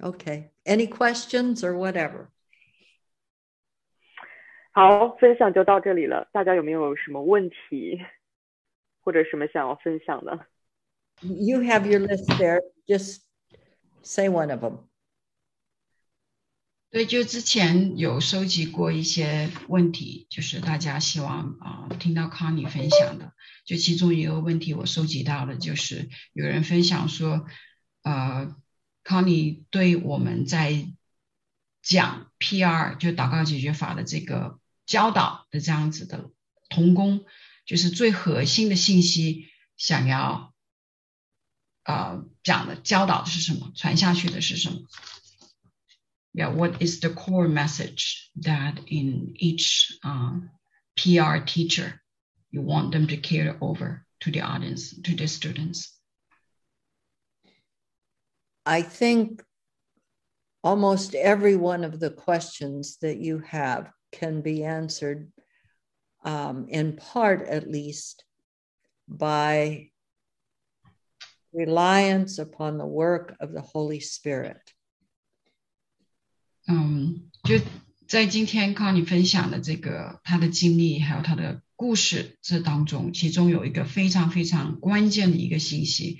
Okay. Any questions or whatever? 好，分享就到这里了。大家有没有什么问题，或者什么想要分享的？You have your list there. Just say one of them. 对，就之前有收集过一些问题，就是大家希望啊、听到康妮分享的。就其中一个问题我收集到的，就是有人分享说，呃，Connie 对我们在讲 PR 就祷告解决法的这个教导的这样子的同工，就是最核心的信息，想要呃讲的教导是什么，传下去的是什么？Yeah, what is the core message that in each uh, PR teacher you want them to carry over to the audience, to the students? I think almost every one of the questions that you have can be answered, um, in part at least, by reliance upon the work of the Holy Spirit. 嗯，就在今天康妮分享的这个他的经历，还有他的故事这当中，其中有一个非常非常关键的一个信息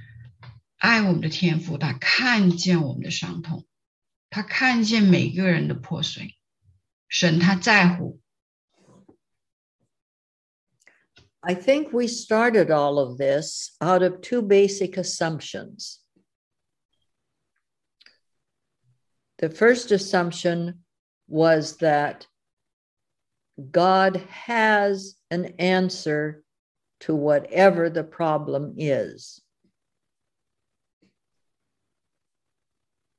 爱我们的天赋，他看见我们的伤痛，他看见每个人的破碎，神他在乎。 I think we started all of this out of two basic assumptions. The first assumption was that God has an answer to whatever the problem is.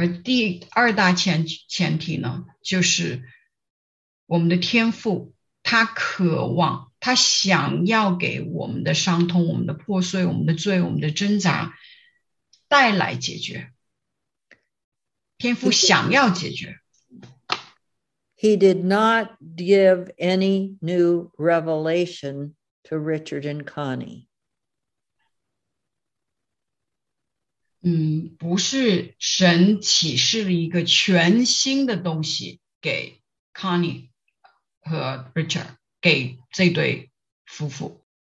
而第二大前前提呢，就是我们的天赋，他渴望，他想要给我们的伤痛、我们的破碎、我们的罪、我们的挣扎带来解决。天赋想要解决，He did not give any new revelation to Richard and Connie. 嗯，不是神启示了一个全新的东西给 Connie 和 Richard，给这对夫妇。